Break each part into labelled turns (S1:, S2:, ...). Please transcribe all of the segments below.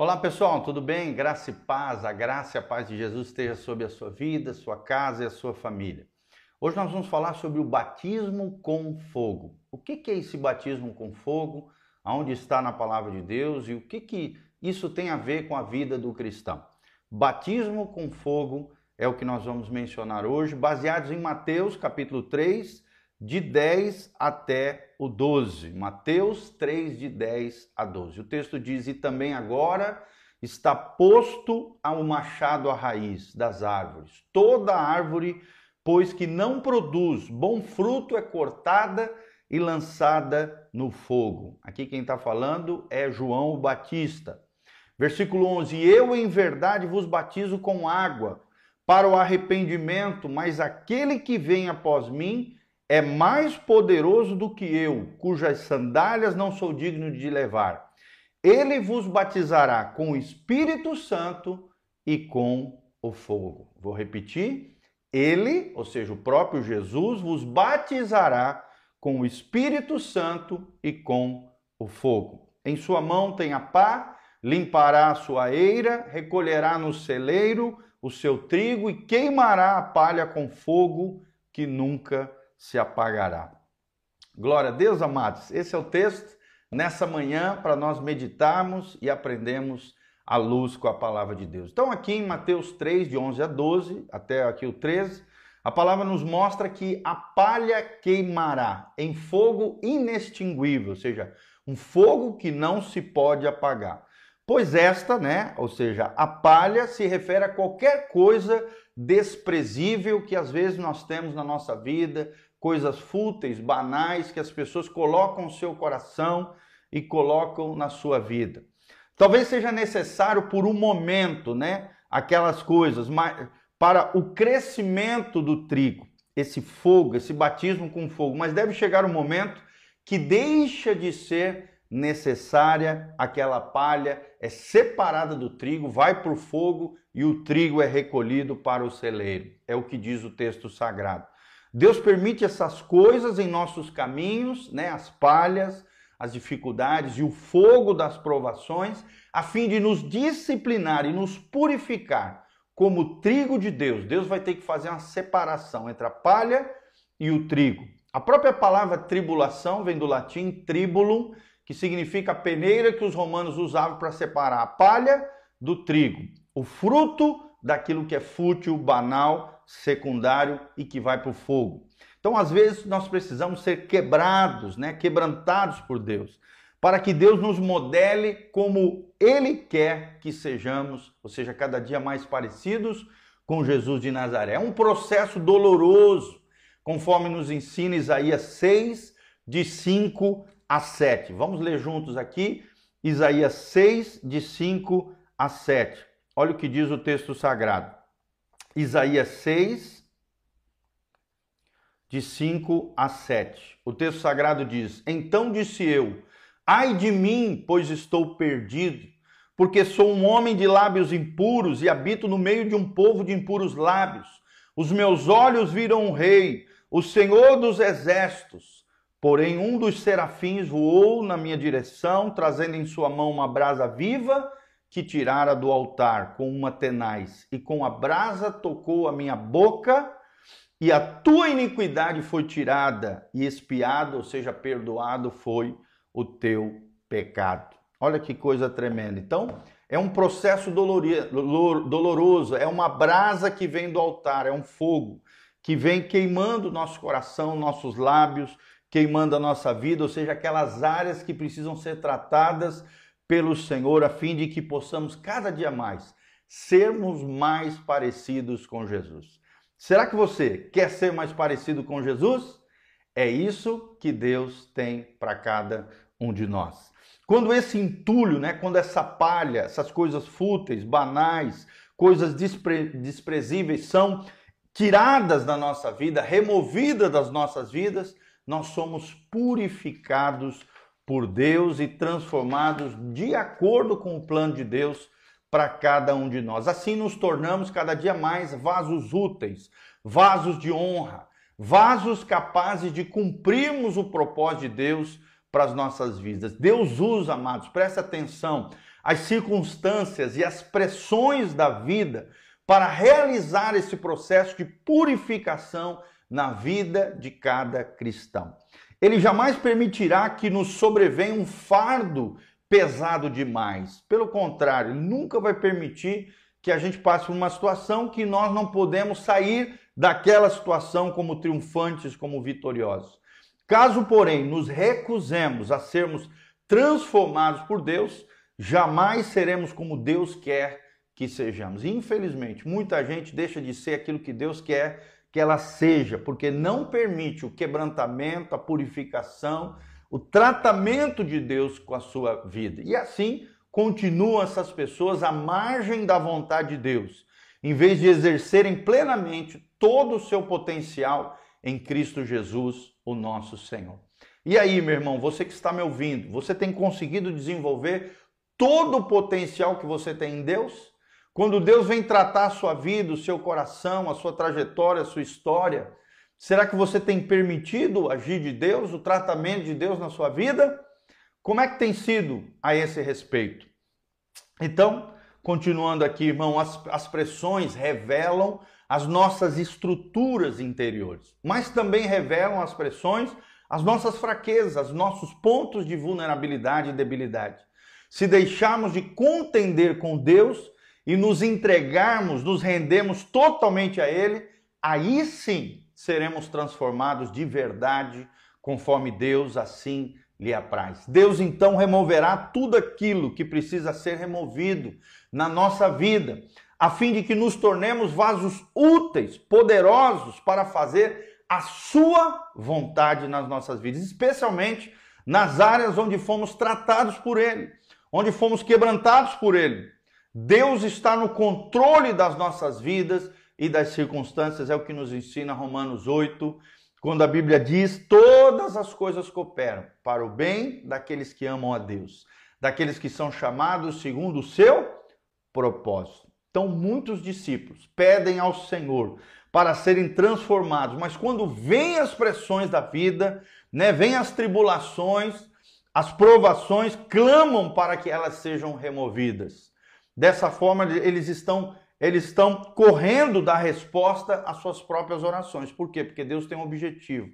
S1: Olá pessoal, tudo bem? Graça e paz, a graça e a paz de Jesus esteja sobre a sua vida, sua casa e a sua família. Hoje nós vamos falar sobre o batismo com fogo. O que é esse batismo com fogo? Aonde está na palavra de Deus e o que, que isso tem a ver com a vida do cristão? Batismo com fogo é o que nós vamos mencionar hoje, baseados em Mateus capítulo 3, de 10 até o 12. Mateus 3, de 10 a 12. O texto diz: E também agora está posto ao machado à raiz das árvores. Toda árvore, pois que não produz bom fruto, é cortada e lançada no fogo. Aqui quem está falando é João o Batista. Versículo 11: Eu em verdade vos batizo com água para o arrependimento, mas aquele que vem após mim é mais poderoso do que eu, cujas sandálias não sou digno de levar. Ele vos batizará com o Espírito Santo e com o fogo. Vou repetir. Ele, ou seja, o próprio Jesus, vos batizará com o Espírito Santo e com o fogo. Em sua mão tem a pá, limpará a sua eira, recolherá no celeiro o seu trigo e queimará a palha com fogo que nunca se apagará. Glória a Deus, amados. Esse é o texto nessa manhã para nós meditarmos e aprendermos a luz com a palavra de Deus. Então, aqui em Mateus 3, de 11 a 12, até aqui o 13, a palavra nos mostra que a palha queimará em fogo inextinguível, ou seja, um fogo que não se pode apagar. Pois esta, né, ou seja, a palha se refere a qualquer coisa desprezível que às vezes nós temos na nossa vida, coisas fúteis, banais que as pessoas colocam no seu coração e colocam na sua vida. Talvez seja necessário por um momento, né, aquelas coisas, mas para o crescimento do trigo, esse fogo, esse batismo com fogo, mas deve chegar um momento que deixa de ser necessária aquela palha, é separada do trigo, vai para o fogo e o trigo é recolhido para o celeiro. É o que diz o texto sagrado. Deus permite essas coisas em nossos caminhos, né, as palhas, as dificuldades e o fogo das provações, a fim de nos disciplinar e nos purificar como trigo de Deus. Deus vai ter que fazer uma separação entre a palha e o trigo. A própria palavra tribulação vem do latim tribulum, que significa a peneira que os romanos usavam para separar a palha do trigo, o fruto daquilo que é fútil, banal secundário e que vai para o fogo. Então, às vezes, nós precisamos ser quebrados, né? quebrantados por Deus, para que Deus nos modele como Ele quer que sejamos, ou seja, cada dia mais parecidos com Jesus de Nazaré. É um processo doloroso, conforme nos ensina Isaías 6, de 5 a 7. Vamos ler juntos aqui, Isaías 6, de 5 a 7. Olha o que diz o texto sagrado. Isaías 6, de 5 a 7. O texto sagrado diz: Então disse eu: Ai de mim, pois estou perdido, porque sou um homem de lábios impuros e habito no meio de um povo de impuros lábios. Os meus olhos viram o rei, o Senhor dos exércitos. Porém, um dos serafins voou na minha direção, trazendo em sua mão uma brasa viva que tirara do altar com uma tenaz, e com a brasa tocou a minha boca, e a tua iniquidade foi tirada, e expiado, ou seja, perdoado foi o teu pecado. Olha que coisa tremenda. Então, é um processo doloroso, é uma brasa que vem do altar, é um fogo que vem queimando nosso coração, nossos lábios, queimando a nossa vida, ou seja, aquelas áreas que precisam ser tratadas pelo Senhor, a fim de que possamos cada dia mais sermos mais parecidos com Jesus. Será que você quer ser mais parecido com Jesus? É isso que Deus tem para cada um de nós. Quando esse entulho, né, quando essa palha, essas coisas fúteis, banais, coisas despre desprezíveis são tiradas da nossa vida, removidas das nossas vidas, nós somos purificados por Deus e transformados de acordo com o plano de Deus para cada um de nós. Assim nos tornamos cada dia mais vasos úteis, vasos de honra, vasos capazes de cumprirmos o propósito de Deus para as nossas vidas. Deus usa, amados, presta atenção. as circunstâncias e as pressões da vida para realizar esse processo de purificação na vida de cada cristão. Ele jamais permitirá que nos sobrevenha um fardo pesado demais. Pelo contrário, nunca vai permitir que a gente passe por uma situação que nós não podemos sair daquela situação como triunfantes, como vitoriosos. Caso, porém, nos recusemos a sermos transformados por Deus, jamais seremos como Deus quer que sejamos. infelizmente, muita gente deixa de ser aquilo que Deus quer que ela seja, porque não permite o quebrantamento, a purificação, o tratamento de Deus com a sua vida. E assim continuam essas pessoas à margem da vontade de Deus, em vez de exercerem plenamente todo o seu potencial em Cristo Jesus, o nosso Senhor. E aí, meu irmão, você que está me ouvindo, você tem conseguido desenvolver todo o potencial que você tem em Deus? Quando Deus vem tratar a sua vida, o seu coração, a sua trajetória, a sua história, será que você tem permitido agir de Deus, o tratamento de Deus na sua vida? Como é que tem sido a esse respeito? Então, continuando aqui, irmão, as, as pressões revelam as nossas estruturas interiores, mas também revelam as pressões as nossas fraquezas, nossos pontos de vulnerabilidade e debilidade. Se deixarmos de contender com Deus e nos entregarmos, nos rendemos totalmente a Ele, aí sim seremos transformados de verdade, conforme Deus assim lhe apraz. Deus então removerá tudo aquilo que precisa ser removido na nossa vida, a fim de que nos tornemos vasos úteis, poderosos para fazer a sua vontade nas nossas vidas, especialmente nas áreas onde fomos tratados por ele, onde fomos quebrantados por ele. Deus está no controle das nossas vidas e das circunstâncias, é o que nos ensina Romanos 8, quando a Bíblia diz: todas as coisas cooperam para o bem daqueles que amam a Deus, daqueles que são chamados segundo o seu propósito. Então, muitos discípulos pedem ao Senhor para serem transformados, mas quando vêm as pressões da vida, né, vêm as tribulações, as provações, clamam para que elas sejam removidas. Dessa forma, eles estão eles estão correndo da resposta às suas próprias orações. Por quê? Porque Deus tem um objetivo.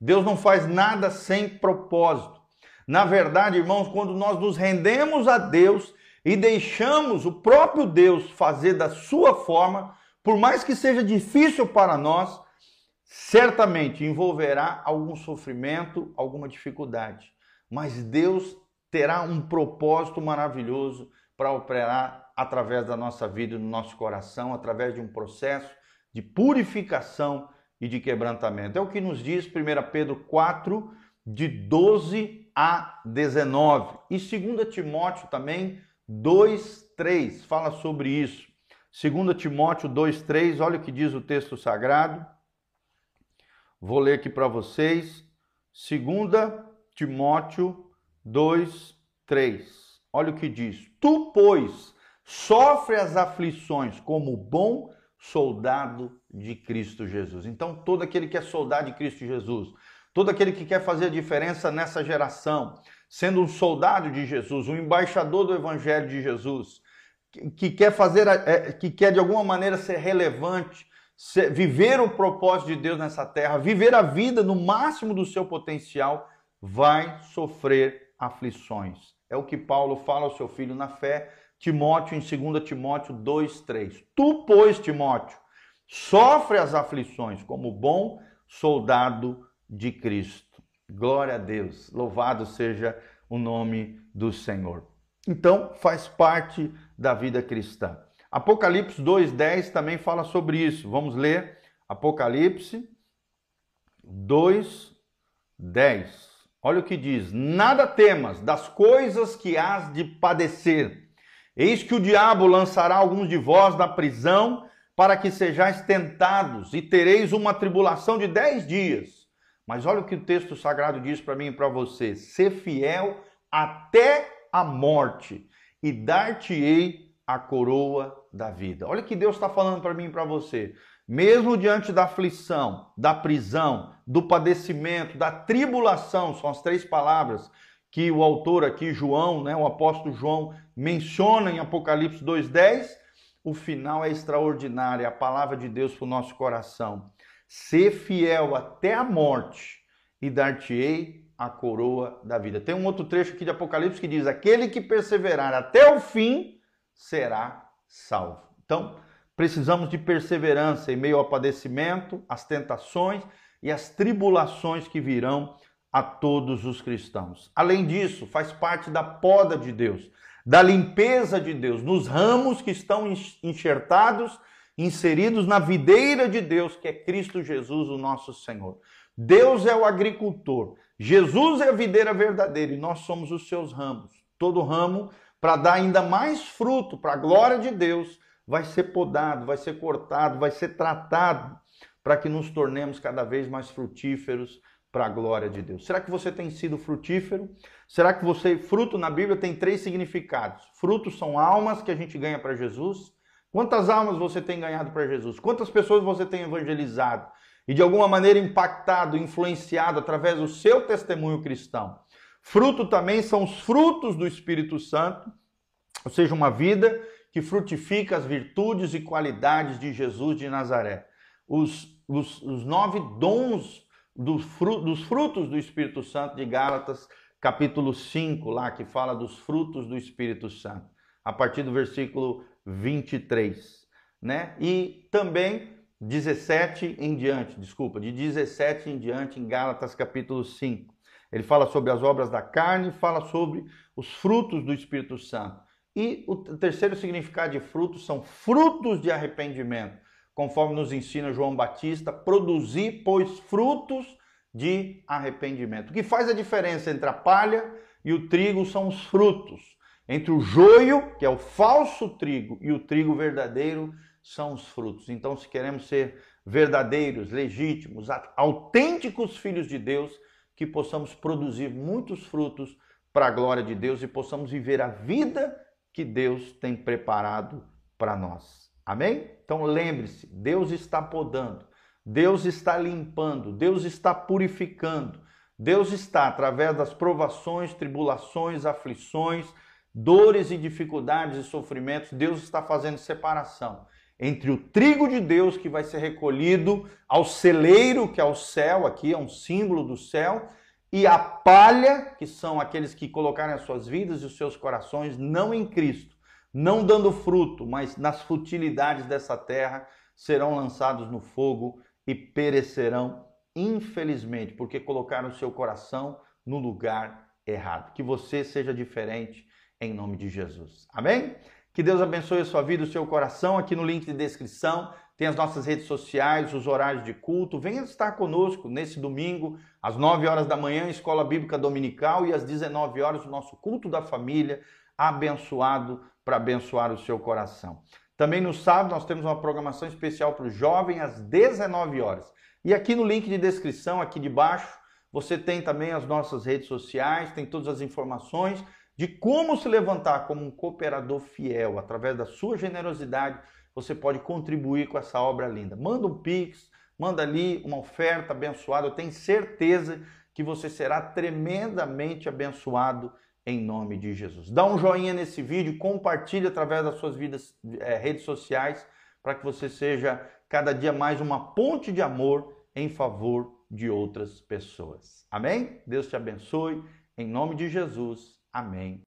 S1: Deus não faz nada sem propósito. Na verdade, irmãos, quando nós nos rendemos a Deus e deixamos o próprio Deus fazer da sua forma, por mais que seja difícil para nós, certamente envolverá algum sofrimento, alguma dificuldade. Mas Deus terá um propósito maravilhoso para operar através da nossa vida do nosso coração, através de um processo de purificação e de quebrantamento. É o que nos diz 1 Pedro 4, de 12 a 19. E 2 Timóteo também 2, 3 fala sobre isso. 2 Timóteo 2, 3, olha o que diz o texto sagrado. Vou ler aqui para vocês. 2 Timóteo 2, 3. Olha o que diz: Tu, pois, sofre as aflições como bom soldado de Cristo Jesus. Então, todo aquele que é soldado de Cristo Jesus, todo aquele que quer fazer a diferença nessa geração, sendo um soldado de Jesus, um embaixador do Evangelho de Jesus, que quer fazer, é, que quer de alguma maneira ser relevante, viver o propósito de Deus nessa terra, viver a vida no máximo do seu potencial, vai sofrer aflições. É o que Paulo fala ao seu filho na fé Timóteo em 2 Timóteo 2:3. Tu, pois, Timóteo, sofre as aflições como bom soldado de Cristo. Glória a Deus. Louvado seja o nome do Senhor. Então, faz parte da vida cristã. Apocalipse 2:10 também fala sobre isso. Vamos ler Apocalipse 2:10. Olha o que diz: Nada temas das coisas que hás de padecer Eis que o diabo lançará alguns de vós na prisão para que sejais tentados e tereis uma tribulação de dez dias. Mas olha o que o texto sagrado diz para mim e para você: ser fiel até a morte e dar-te-ei a coroa da vida. Olha o que Deus está falando para mim e para você. Mesmo diante da aflição, da prisão, do padecimento, da tribulação, são as três palavras que o autor aqui, João, né, o apóstolo João, menciona em Apocalipse 2,10, o final é extraordinário, é a palavra de Deus para o nosso coração. Ser fiel até a morte e dar-te-ei a coroa da vida. Tem um outro trecho aqui de Apocalipse que diz: Aquele que perseverar até o fim será salvo. Então, precisamos de perseverança em meio ao padecimento, às tentações e às tribulações que virão a todos os cristãos. Além disso, faz parte da poda de Deus, da limpeza de Deus, nos ramos que estão enxertados, inseridos na videira de Deus, que é Cristo Jesus, o nosso Senhor. Deus é o agricultor, Jesus é a videira verdadeira e nós somos os seus ramos. Todo ramo, para dar ainda mais fruto para a glória de Deus, vai ser podado, vai ser cortado, vai ser tratado para que nos tornemos cada vez mais frutíferos para a glória de Deus. Será que você tem sido frutífero? Será que você, fruto na Bíblia tem três significados? Frutos são almas que a gente ganha para Jesus. Quantas almas você tem ganhado para Jesus? Quantas pessoas você tem evangelizado? e de alguma maneira impactado, influenciado através do seu testemunho cristão. Fruto também são os frutos do Espírito Santo, ou seja, uma vida que frutifica as virtudes e qualidades de Jesus de Nazaré. Os, os, os nove dons dos frutos do Espírito Santo de Gálatas, capítulo 5, lá que fala dos frutos do Espírito Santo, a partir do versículo 23, né? E também 17 em diante, desculpa, de 17 em diante, em Gálatas capítulo 5. Ele fala sobre as obras da carne, fala sobre os frutos do Espírito Santo. E o terceiro significado de frutos são frutos de arrependimento, conforme nos ensina João Batista, produzir, pois, frutos de arrependimento. O que faz a diferença entre a palha e o trigo são os frutos. Entre o joio, que é o falso trigo, e o trigo verdadeiro, são os frutos. Então, se queremos ser verdadeiros, legítimos, autênticos filhos de Deus, que possamos produzir muitos frutos para a glória de Deus e possamos viver a vida que Deus tem preparado para nós. Amém? Então lembre-se, Deus está podando, Deus está limpando, Deus está purificando. Deus está, através das provações, tribulações, aflições, dores e dificuldades e sofrimentos, Deus está fazendo separação entre o trigo de Deus que vai ser recolhido ao celeiro, que é o céu, aqui é um símbolo do céu, e a palha, que são aqueles que colocarem as suas vidas e os seus corações não em Cristo, não dando fruto, mas nas futilidades dessa terra, serão lançados no fogo e perecerão, infelizmente, porque colocaram o seu coração no lugar errado. Que você seja diferente em nome de Jesus. Amém? Que Deus abençoe a sua vida, o seu coração. Aqui no link de descrição tem as nossas redes sociais, os horários de culto. Venha estar conosco nesse domingo, às 9 horas da manhã, Escola Bíblica Dominical, e às 19 horas, o nosso culto da família, abençoado para abençoar o seu coração. Também no sábado nós temos uma programação especial para o jovem às 19 horas. E aqui no link de descrição, aqui de baixo, você tem também as nossas redes sociais, tem todas as informações de como se levantar como um cooperador fiel através da sua generosidade, você pode contribuir com essa obra linda. Manda um pix, manda ali uma oferta abençoada. Eu tenho certeza que você será tremendamente abençoado em nome de Jesus. Dá um joinha nesse vídeo, compartilhe através das suas vidas, é, redes sociais, para que você seja cada dia mais uma ponte de amor em favor de outras pessoas. Amém? Deus te abençoe. Em nome de Jesus. Amém.